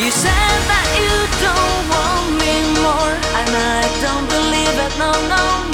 You said that you don't want me more, and I don't believe it. No, no,